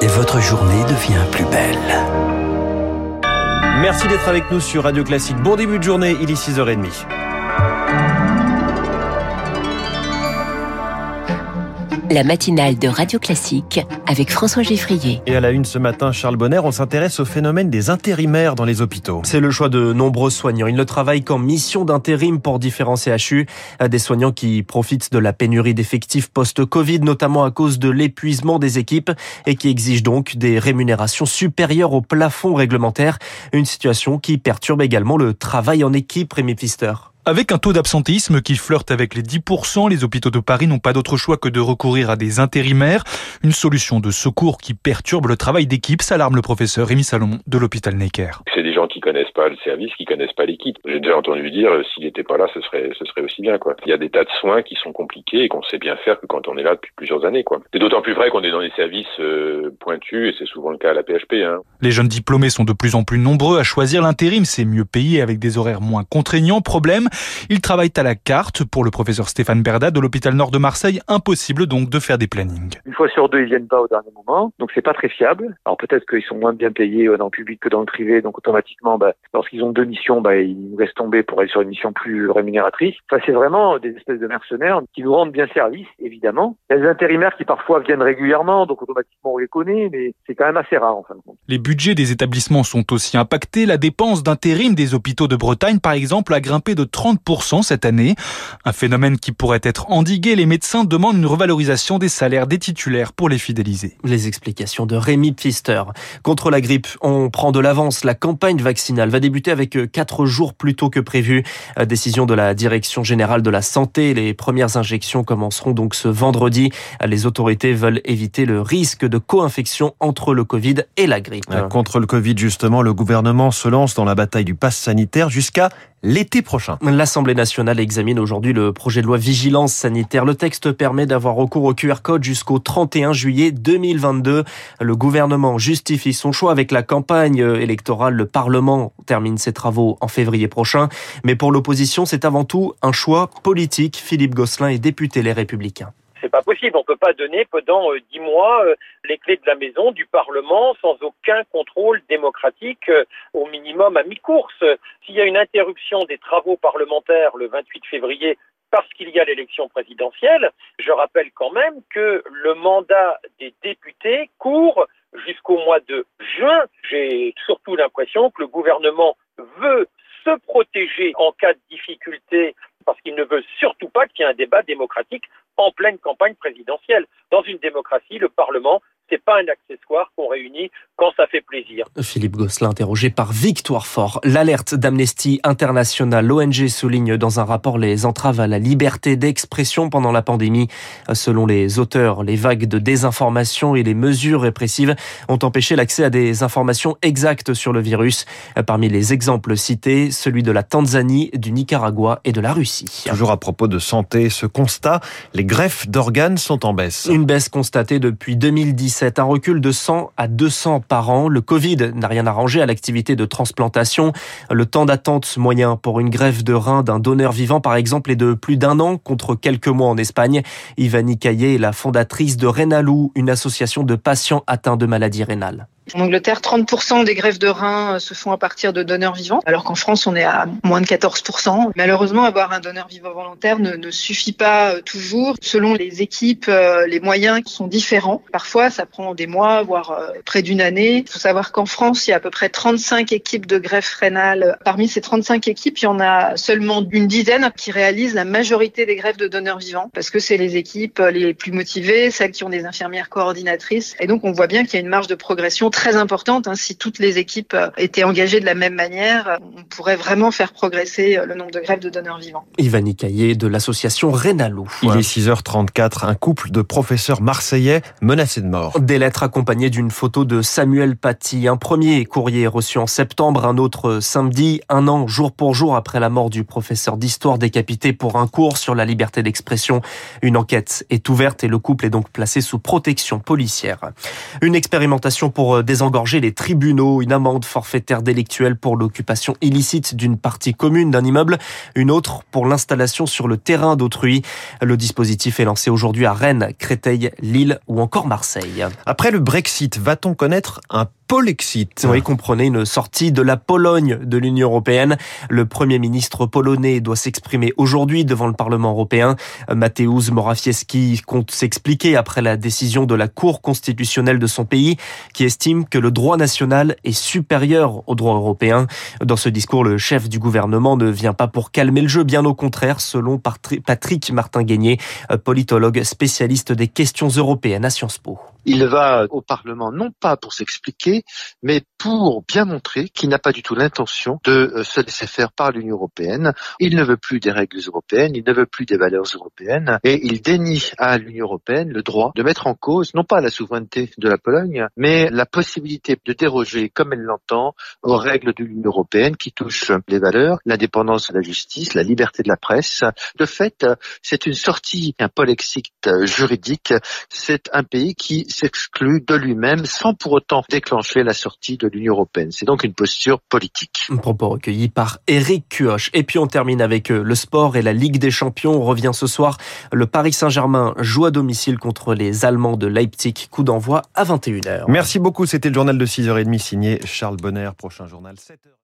et votre journée devient plus belle. Merci d'être avec nous sur Radio Classique. Bon début de journée, il est 6h30. La matinale de Radio Classique avec François Geffrier. Et à la une ce matin, Charles Bonner, on s'intéresse au phénomène des intérimaires dans les hôpitaux. C'est le choix de nombreux soignants. Ils ne travaillent qu'en mission d'intérim pour différents CHU. Des soignants qui profitent de la pénurie d'effectifs post-Covid, notamment à cause de l'épuisement des équipes et qui exigent donc des rémunérations supérieures au plafond réglementaire. Une situation qui perturbe également le travail en équipe, Rémi Pfister. Avec un taux d'absentéisme qui flirte avec les 10%, les hôpitaux de Paris n'ont pas d'autre choix que de recourir à des intérimaires. Une solution de secours qui perturbe le travail d'équipe, s'alarme le professeur Rémi Salomon de l'hôpital Necker. C'est des gens qui connaissent pas le service, qui connaissent pas l'équipe. J'ai déjà entendu dire, euh, s'il n'était pas là, ce serait, ce serait aussi bien, quoi. Il y a des tas de soins qui sont compliqués et qu'on sait bien faire que quand on est là depuis plusieurs années, quoi. C'est d'autant plus vrai qu'on est dans des services euh, pointus et c'est souvent le cas à la PHP, hein. Les jeunes diplômés sont de plus en plus nombreux à choisir l'intérim. C'est mieux payé avec des horaires moins contraignants. Problème, ils travaillent à la carte. Pour le professeur Stéphane Berda de l'hôpital Nord de Marseille, impossible donc de faire des plannings. Une fois sur deux, ils viennent pas au dernier moment, donc c'est pas très fiable. Alors peut-être qu'ils sont moins bien payés dans le public que dans le privé, donc automatiquement, bah, lorsqu'ils ont deux missions, bah, ils nous laissent tomber pour aller sur une mission plus rémunératrice. Enfin, c'est vraiment des espèces de mercenaires qui nous rendent bien service, évidemment. Il y a des intérimaires qui parfois viennent régulièrement, donc automatiquement on les connaît, mais c'est quand même assez rare en fin de compte. Les budgets des établissements sont aussi impactés. La dépense d'intérim des hôpitaux de Bretagne, par exemple, a grimpé de 30% cette année. Un phénomène qui pourrait être endigué. Les médecins demandent une revalorisation des salaires des titulaires pour les fidéliser. Les explications de Rémi Pfister. Contre la grippe, on prend de l'avance. La campagne vaccinale va débuter avec quatre jours plus tôt que prévu. Décision de la Direction générale de la santé. Les premières injections commenceront donc ce vendredi. Les autorités veulent éviter le risque de co-infection entre le Covid et la grippe. Contre le Covid, justement, le gouvernement se lance dans la bataille du pass sanitaire jusqu'à l'été prochain. L'Assemblée nationale examine aujourd'hui le projet de loi vigilance sanitaire. Le texte permet d'avoir recours au QR code jusqu'au 31 juillet 2022. Le gouvernement justifie son choix avec la campagne électorale. Le Parlement termine ses travaux en février prochain. Mais pour l'opposition, c'est avant tout un choix politique. Philippe Gosselin est député Les Républicains. C'est pas possible. On peut pas donner pendant dix mois les clés de la maison du Parlement sans aucun contrôle démocratique, au minimum à mi-course. S'il y a une interruption des travaux parlementaires le 28 février parce qu'il y a l'élection présidentielle, je rappelle quand même que le mandat des députés court jusqu'au mois de juin. J'ai surtout l'impression que le gouvernement veut se protéger en cas de difficulté parce qu'il ne veut surtout pas qu'il y ait un débat démocratique en pleine campagne présidentielle. Dans une démocratie, le Parlement, c'est pas un accessoire qu'on réunit quand ça fait plaisir. Philippe Gosselin, interrogé par Victoire Fort. L'alerte d'Amnesty International. L'ONG souligne dans un rapport les entraves à la liberté d'expression pendant la pandémie. Selon les auteurs, les vagues de désinformation et les mesures répressives ont empêché l'accès à des informations exactes sur le virus. Parmi les exemples cités, celui de la Tanzanie, du Nicaragua et de la Russie. Toujours à propos de santé, ce constat, les greffes d'organes sont en baisse. Une baisse constatée depuis 2017, un recul de 100 à 200 par an. Le Covid n'a rien arrangé à l'activité de transplantation. Le temps d'attente moyen pour une greffe de rein d'un donneur vivant, par exemple, est de plus d'un an contre quelques mois en Espagne. Ivani Caillé est la fondatrice de Rénalou, une association de patients atteints de maladies rénales. En Angleterre, 30% des greffes de reins se font à partir de donneurs vivants, alors qu'en France, on est à moins de 14%. Malheureusement, avoir un donneur vivant volontaire ne, suffit pas toujours. Selon les équipes, les moyens sont différents. Parfois, ça prend des mois, voire près d'une année. Il faut savoir qu'en France, il y a à peu près 35 équipes de greffe rénale. Parmi ces 35 équipes, il y en a seulement une dizaine qui réalisent la majorité des greffes de donneurs vivants, parce que c'est les équipes les plus motivées, celles qui ont des infirmières coordinatrices. Et donc, on voit bien qu'il y a une marge de progression très importante. Hein. Si toutes les équipes étaient engagées de la même manière, on pourrait vraiment faire progresser le nombre de greffes de donneurs vivants. Ivani Caillé de l'association Rénalou. Il est 6h34, un couple de professeurs marseillais menacés de mort. Des lettres accompagnées d'une photo de Samuel Paty. Un premier courrier reçu en septembre, un autre samedi, un an jour pour jour après la mort du professeur d'histoire décapité pour un cours sur la liberté d'expression. Une enquête est ouverte et le couple est donc placé sous protection policière. Une expérimentation pour désengorger les tribunaux, une amende forfaitaire délictuelle pour l'occupation illicite d'une partie commune d'un immeuble, une autre pour l'installation sur le terrain d'autrui. Le dispositif est lancé aujourd'hui à Rennes, Créteil, Lille ou encore Marseille. Après le Brexit, va-t-on connaître un Polexit. Oui, comprenez une sortie de la Pologne de l'Union européenne. Le Premier ministre polonais doit s'exprimer aujourd'hui devant le Parlement européen. Mateusz Morawiecki compte s'expliquer après la décision de la Cour constitutionnelle de son pays qui estime que le droit national est supérieur au droit européen. Dans ce discours, le chef du gouvernement ne vient pas pour calmer le jeu, bien au contraire, selon Patrick Martin-Guégné, politologue spécialiste des questions européennes à Sciences Po. Il va au Parlement non pas pour s'expliquer, mais pour bien montrer qu'il n'a pas du tout l'intention de euh, se laisser faire par l'Union européenne. Il ne veut plus des règles européennes, il ne veut plus des valeurs européennes, et il dénie à l'Union européenne le droit de mettre en cause non pas la souveraineté de la Pologne, mais la possibilité de déroger, comme elle l'entend, aux règles de l'Union européenne qui touchent les valeurs, l'indépendance de la justice, la liberté de la presse. De fait, c'est une sortie, un polexite juridique. C'est un pays qui s'exclut de lui-même sans pour autant déclencher la sortie de l'Union européenne. C'est donc une posture politique. Un propos recueilli par Eric Cuoche. Et puis on termine avec euh, le sport et la Ligue des Champions. On revient ce soir. Le Paris Saint-Germain joue à domicile contre les Allemands de Leipzig. Coup d'envoi à 21h. Merci beaucoup. C'était le journal de 6h30 signé Charles Bonner. Prochain journal 7h.